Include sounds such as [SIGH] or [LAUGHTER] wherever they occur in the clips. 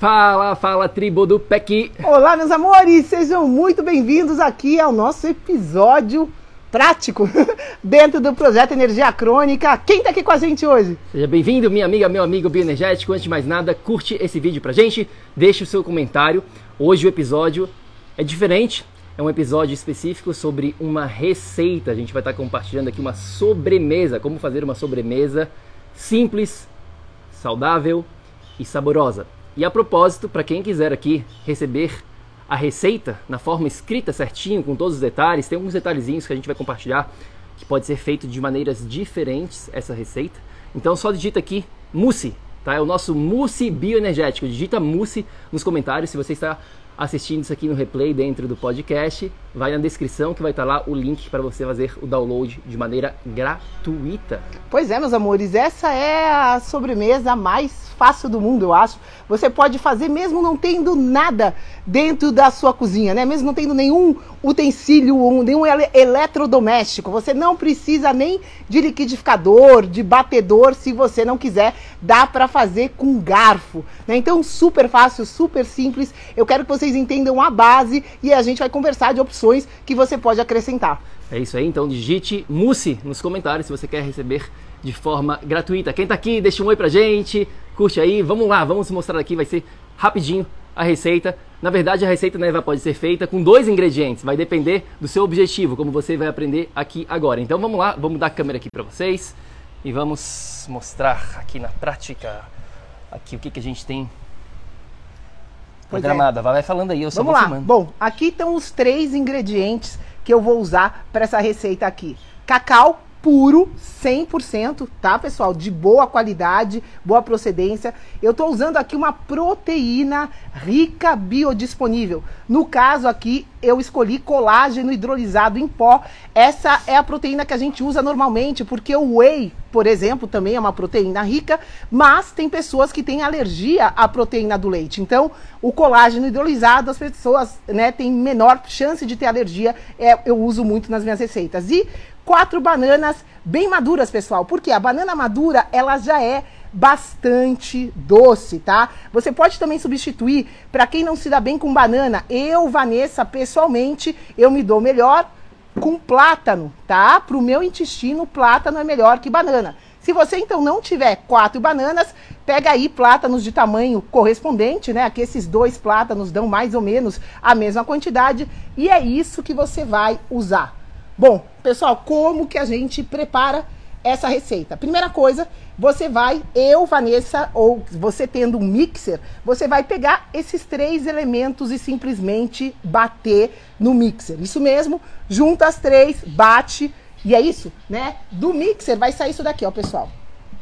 Fala, fala tribo do PEC! Olá, meus amores, sejam muito bem-vindos aqui ao nosso episódio prático [LAUGHS] dentro do projeto Energia Crônica. Quem tá aqui com a gente hoje? Seja bem-vindo, minha amiga, meu amigo bioenergético. Antes de mais nada, curte esse vídeo pra gente, deixe o seu comentário. Hoje o episódio é diferente, é um episódio específico sobre uma receita. A gente vai estar compartilhando aqui uma sobremesa, como fazer uma sobremesa simples, saudável e saborosa. E a propósito, para quem quiser aqui receber a receita na forma escrita certinho, com todos os detalhes, tem alguns detalhezinhos que a gente vai compartilhar que pode ser feito de maneiras diferentes essa receita. Então só digita aqui mousse, tá? É o nosso mousse bioenergético. Digita mousse nos comentários se você está assistindo isso aqui no replay dentro do podcast, vai na descrição que vai estar lá o link para você fazer o download de maneira gratuita. Pois é, meus amores, essa é a sobremesa mais fácil do mundo, eu acho. Você pode fazer mesmo não tendo nada dentro da sua cozinha, né? Mesmo não tendo nenhum utensílio, nenhum eletrodoméstico. Você não precisa nem de liquidificador, de batedor, se você não quiser. Dá para fazer com garfo, né? Então, super fácil, super simples. Eu quero que vocês entendam a base e a gente vai conversar de opções que você pode acrescentar. É isso aí, então digite Mousse nos comentários se você quer receber de forma gratuita. Quem tá aqui, deixa um oi pra gente, curte aí, vamos lá, vamos mostrar aqui, vai ser rapidinho a receita. Na verdade, a receita neva pode ser feita com dois ingredientes, vai depender do seu objetivo, como você vai aprender aqui agora. Então vamos lá, vamos dar a câmera aqui para vocês e vamos mostrar aqui na prática aqui o que, que a gente tem programada. É. Vai falando aí, eu só Vamos lá. Filmando. Bom, aqui estão os três ingredientes que eu vou usar para essa receita aqui. Cacau puro, 100%, tá, pessoal? De boa qualidade, boa procedência. Eu estou usando aqui uma proteína rica biodisponível. No caso aqui, eu escolhi colágeno hidrolisado em pó. Essa é a proteína que a gente usa normalmente, porque o whey, por exemplo, também é uma proteína rica, mas tem pessoas que têm alergia à proteína do leite. Então, o colágeno hidrolisado, as pessoas né, têm menor chance de ter alergia. É, eu uso muito nas minhas receitas. E quatro bananas bem maduras, pessoal, porque a banana madura, ela já é bastante doce, tá? Você pode também substituir para quem não se dá bem com banana. Eu, Vanessa, pessoalmente, eu me dou melhor com plátano, tá? Para o meu intestino, plátano é melhor que banana. Se você então não tiver quatro bananas, pega aí plátanos de tamanho correspondente, né? Aqui esses dois plátanos dão mais ou menos a mesma quantidade e é isso que você vai usar. Bom, pessoal, como que a gente prepara essa receita? Primeira coisa, você vai, eu, Vanessa, ou você tendo um mixer, você vai pegar esses três elementos e simplesmente bater no mixer. Isso mesmo, junta as três, bate, e é isso, né? Do mixer vai sair isso daqui, ó, pessoal.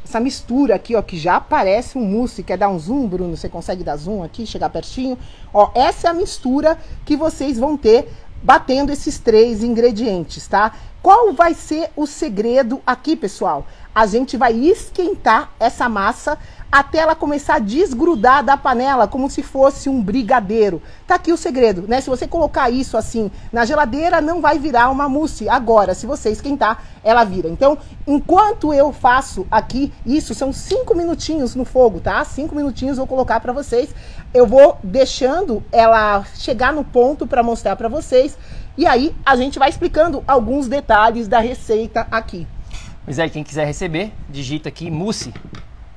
Essa mistura aqui, ó, que já parece um mousse. Quer dar um zoom, Bruno? Você consegue dar zoom aqui, chegar pertinho? Ó, essa é a mistura que vocês vão ter batendo esses três ingredientes, tá? Qual vai ser o segredo aqui, pessoal? A gente vai esquentar essa massa até ela começar a desgrudar da panela, como se fosse um brigadeiro. Tá aqui o segredo, né? Se você colocar isso assim na geladeira, não vai virar uma mousse. Agora, se você esquentar, ela vira. Então, enquanto eu faço aqui isso, são cinco minutinhos no fogo, tá? Cinco minutinhos vou colocar para vocês. Eu vou deixando ela chegar no ponto para mostrar para vocês. E aí a gente vai explicando alguns detalhes da receita aqui. Pois é, quem quiser receber, digita aqui mousse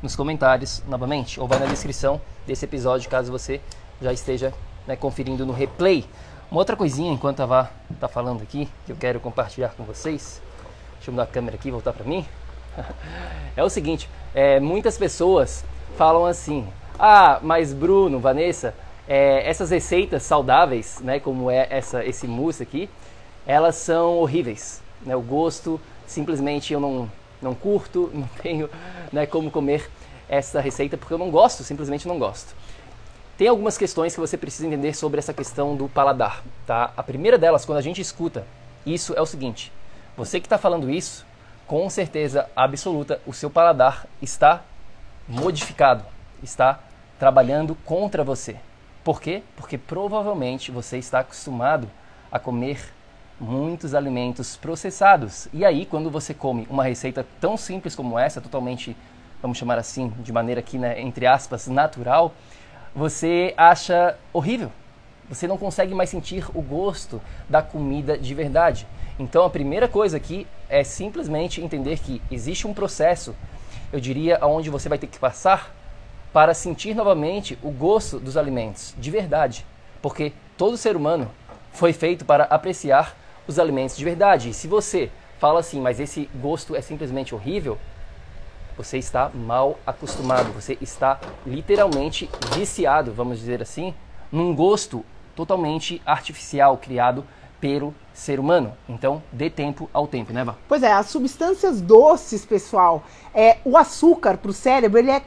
nos comentários novamente, ou vai na descrição desse episódio, caso você já esteja né, conferindo no replay. Uma outra coisinha, enquanto a Vá está falando aqui, que eu quero compartilhar com vocês, deixa eu mudar a câmera aqui voltar para mim, [LAUGHS] é o seguinte, é, muitas pessoas falam assim, ah, mas Bruno, Vanessa, é, essas receitas saudáveis, né, como é essa, esse mousse aqui, elas são horríveis, né, o gosto simplesmente eu não, não curto, [LAUGHS] não tenho né, como comer essa receita porque eu não gosto, simplesmente não gosto. Tem algumas questões que você precisa entender sobre essa questão do paladar, tá? A primeira delas, quando a gente escuta isso, é o seguinte: você que está falando isso, com certeza absoluta, o seu paladar está modificado, está trabalhando contra você. Por quê? Porque provavelmente você está acostumado a comer muitos alimentos processados. E aí, quando você come uma receita tão simples como essa, totalmente, vamos chamar assim, de maneira aqui, né, entre aspas, natural, você acha horrível. Você não consegue mais sentir o gosto da comida de verdade. Então, a primeira coisa aqui é simplesmente entender que existe um processo, eu diria, onde você vai ter que passar para sentir novamente o gosto dos alimentos de verdade. Porque todo ser humano foi feito para apreciar os alimentos de verdade. E se você fala assim, mas esse gosto é simplesmente horrível, você está mal acostumado, você está literalmente viciado, vamos dizer assim, num gosto totalmente artificial criado pelo ser humano. Então, dê tempo ao tempo, né, Vá? Pois é, as substâncias doces, pessoal, é o açúcar para o cérebro, ele é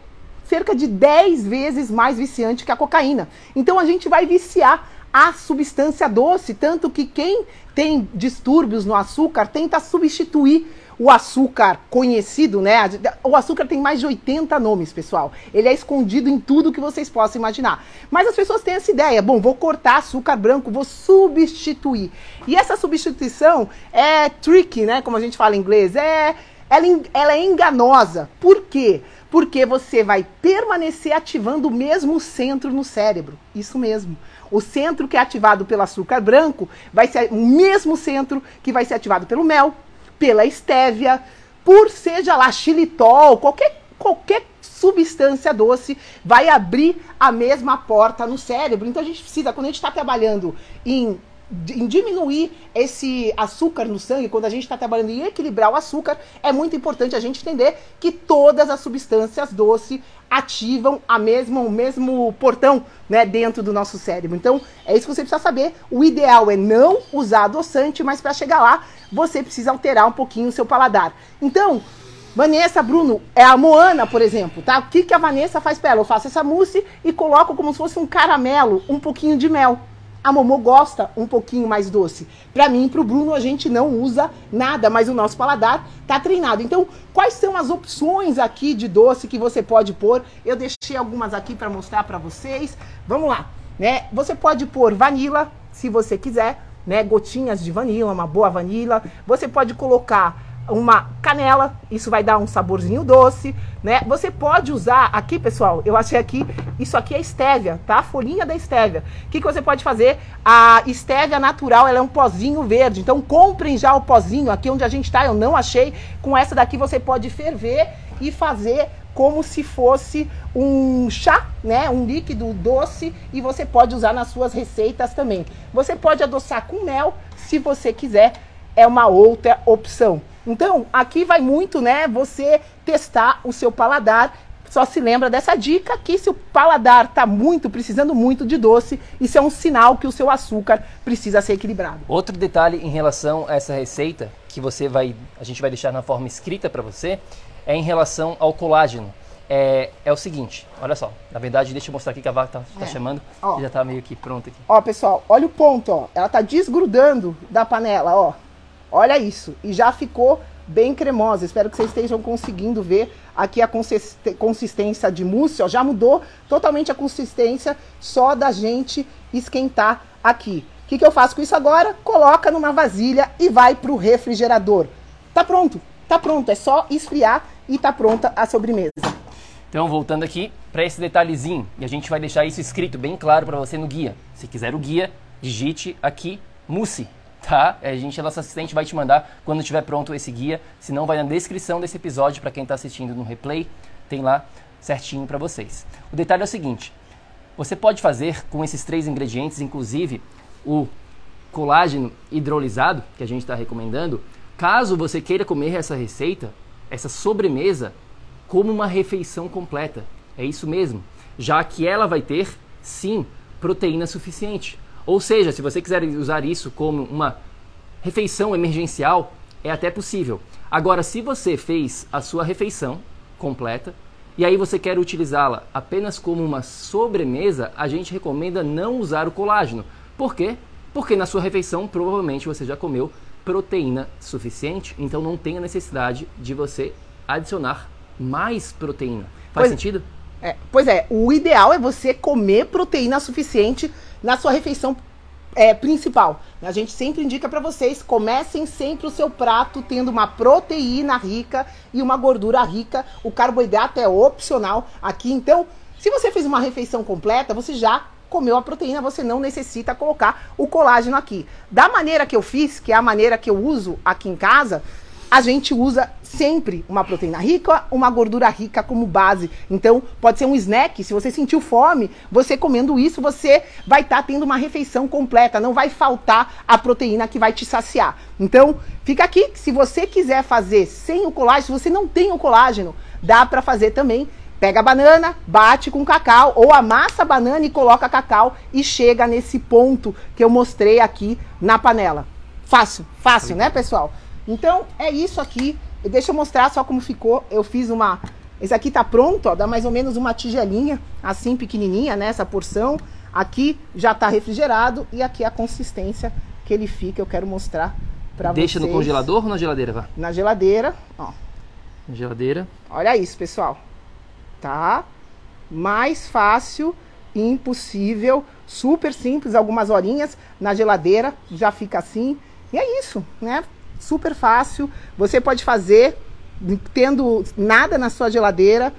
cerca de 10 vezes mais viciante que a cocaína. Então a gente vai viciar a substância doce, tanto que quem tem distúrbios no açúcar tenta substituir o açúcar conhecido, né? O açúcar tem mais de 80 nomes, pessoal. Ele é escondido em tudo que vocês possam imaginar. Mas as pessoas têm essa ideia: bom, vou cortar açúcar branco, vou substituir. E essa substituição é tricky, né? Como a gente fala em inglês. É, ela, ela é enganosa. Por quê? Porque você vai permanecer ativando o mesmo centro no cérebro. Isso mesmo. O centro que é ativado pelo açúcar branco vai ser o mesmo centro que vai ser ativado pelo mel, pela estévia, por seja lá xilitol, qualquer, qualquer substância doce vai abrir a mesma porta no cérebro. Então a gente precisa, quando a gente está trabalhando em em diminuir esse açúcar no sangue, quando a gente está trabalhando em equilibrar o açúcar, é muito importante a gente entender que todas as substâncias doces ativam a mesma, o mesmo portão né, dentro do nosso cérebro. Então, é isso que você precisa saber. O ideal é não usar adoçante, mas para chegar lá, você precisa alterar um pouquinho o seu paladar. Então, Vanessa, Bruno, é a Moana, por exemplo, tá? O que, que a Vanessa faz para ela? Eu faço essa mousse e coloco como se fosse um caramelo, um pouquinho de mel. A Momô gosta um pouquinho mais doce. Para mim, para o Bruno, a gente não usa nada, mas o nosso paladar tá treinado. Então, quais são as opções aqui de doce que você pode pôr? Eu deixei algumas aqui para mostrar para vocês. Vamos lá, né? Você pode pôr vanila, se você quiser, né? Gotinhas de vanila, uma boa vanila. Você pode colocar uma canela, isso vai dar um saborzinho doce, né? Você pode usar aqui, pessoal, eu achei aqui, isso aqui é estévia, tá? Folhinha da estévia. O que, que você pode fazer? A estévia natural, ela é um pozinho verde, então comprem já o pozinho aqui onde a gente tá, eu não achei. Com essa daqui você pode ferver e fazer como se fosse um chá, né? Um líquido doce e você pode usar nas suas receitas também. Você pode adoçar com mel, se você quiser, é uma outra opção. Então, aqui vai muito, né, você testar o seu paladar. Só se lembra dessa dica que se o paladar está muito, precisando muito de doce, isso é um sinal que o seu açúcar precisa ser equilibrado. Outro detalhe em relação a essa receita, que você vai, a gente vai deixar na forma escrita para você, é em relação ao colágeno. É, é, o seguinte, olha só. Na verdade, deixa eu mostrar aqui que a vaca tá, tá é. chamando. Ó. Já tá meio que pronto aqui. Ó, pessoal, olha o ponto, ó. Ela tá desgrudando da panela, ó. Olha isso. E já ficou bem cremosa. Espero que vocês estejam conseguindo ver aqui a consistência de mousse. Ó, já mudou totalmente a consistência só da gente esquentar aqui. O que, que eu faço com isso agora? Coloca numa vasilha e vai para o refrigerador. Tá pronto, tá pronto. É só esfriar e tá pronta a sobremesa. Então, voltando aqui para esse detalhezinho, e a gente vai deixar isso escrito bem claro para você no guia. Se quiser o guia, digite aqui mousse, tá? A gente, a nossa assistente vai te mandar quando estiver pronto esse guia, se não vai na descrição desse episódio para quem está assistindo no replay, tem lá certinho para vocês. O detalhe é o seguinte, você pode fazer com esses três ingredientes, inclusive o colágeno hidrolisado, que a gente está recomendando, caso você queira comer essa receita, essa sobremesa como uma refeição completa. É isso mesmo, já que ela vai ter, sim, proteína suficiente. Ou seja, se você quiser usar isso como uma refeição emergencial, é até possível. Agora, se você fez a sua refeição completa e aí você quer utilizá-la apenas como uma sobremesa, a gente recomenda não usar o colágeno. Por quê? Porque na sua refeição provavelmente você já comeu proteína suficiente, então não tem a necessidade de você adicionar mais proteína. Faz pois, sentido? É, pois é, o ideal é você comer proteína suficiente na sua refeição é, principal. A gente sempre indica para vocês, comecem sempre o seu prato tendo uma proteína rica e uma gordura rica. O carboidrato é opcional aqui. Então, se você fez uma refeição completa, você já comeu a proteína, você não necessita colocar o colágeno aqui. Da maneira que eu fiz, que é a maneira que eu uso aqui em casa, a gente usa sempre uma proteína rica, uma gordura rica como base. Então, pode ser um snack. Se você sentiu fome, você comendo isso, você vai estar tá tendo uma refeição completa. Não vai faltar a proteína que vai te saciar. Então, fica aqui. Se você quiser fazer sem o colágeno, se você não tem o colágeno, dá para fazer também. Pega a banana, bate com cacau, ou amassa a banana e coloca cacau e chega nesse ponto que eu mostrei aqui na panela. Fácil, fácil, né, pessoal? Então, é isso aqui. Deixa eu mostrar só como ficou. Eu fiz uma... Esse aqui tá pronto, ó. Dá mais ou menos uma tigelinha, assim, pequenininha, né? Essa porção. Aqui já tá refrigerado. E aqui a consistência que ele fica. Eu quero mostrar pra Deixa vocês. Deixa no congelador ou na geladeira, vá? Na geladeira, ó. Na geladeira. Olha isso, pessoal. Tá? Mais fácil impossível. Super simples, algumas horinhas na geladeira. Já fica assim. E é isso, né? Super fácil. Você pode fazer tendo nada na sua geladeira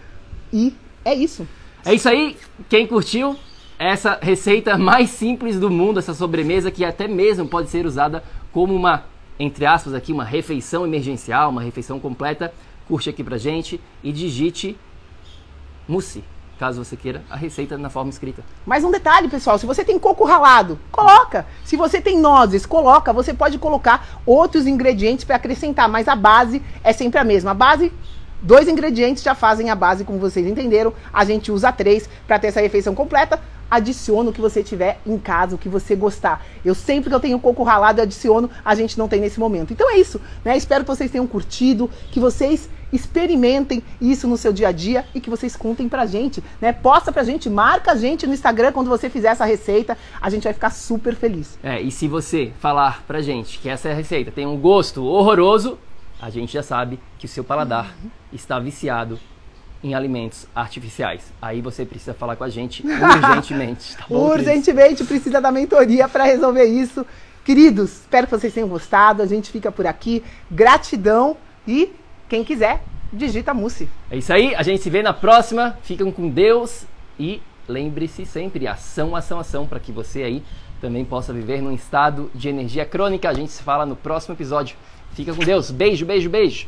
e é isso. É isso aí. Quem curtiu essa receita mais simples do mundo, essa sobremesa que até mesmo pode ser usada como uma, entre aspas aqui, uma refeição emergencial, uma refeição completa, curte aqui pra gente e digite mousse caso você queira, a receita na forma escrita. Mais um detalhe, pessoal, se você tem coco ralado, coloca. Se você tem nozes, coloca. Você pode colocar outros ingredientes para acrescentar, mas a base é sempre a mesma. A base Dois ingredientes já fazem a base, como vocês entenderam. A gente usa três para ter essa refeição completa. Adiciona o que você tiver em casa, o que você gostar. Eu sempre que eu tenho coco ralado, eu adiciono, a gente não tem nesse momento. Então é isso, né? Espero que vocês tenham curtido, que vocês experimentem isso no seu dia a dia e que vocês contem pra gente, né? Posta pra gente, marca a gente no Instagram quando você fizer essa receita, a gente vai ficar super feliz. É, e se você falar pra gente que essa receita tem um gosto horroroso, a gente já sabe que o seu paladar uhum. está viciado em alimentos artificiais. Aí você precisa falar com a gente [LAUGHS] urgentemente. Tá bom, urgentemente precisa da mentoria para resolver isso. Queridos, espero que vocês tenham gostado. A gente fica por aqui. Gratidão e quem quiser, digita Mussi. É isso aí, a gente se vê na próxima. Fiquem com Deus e lembre-se sempre, ação, ação, ação, para que você aí também possa viver num estado de energia crônica. A gente se fala no próximo episódio. Fica com Deus. Beijo, beijo, beijo.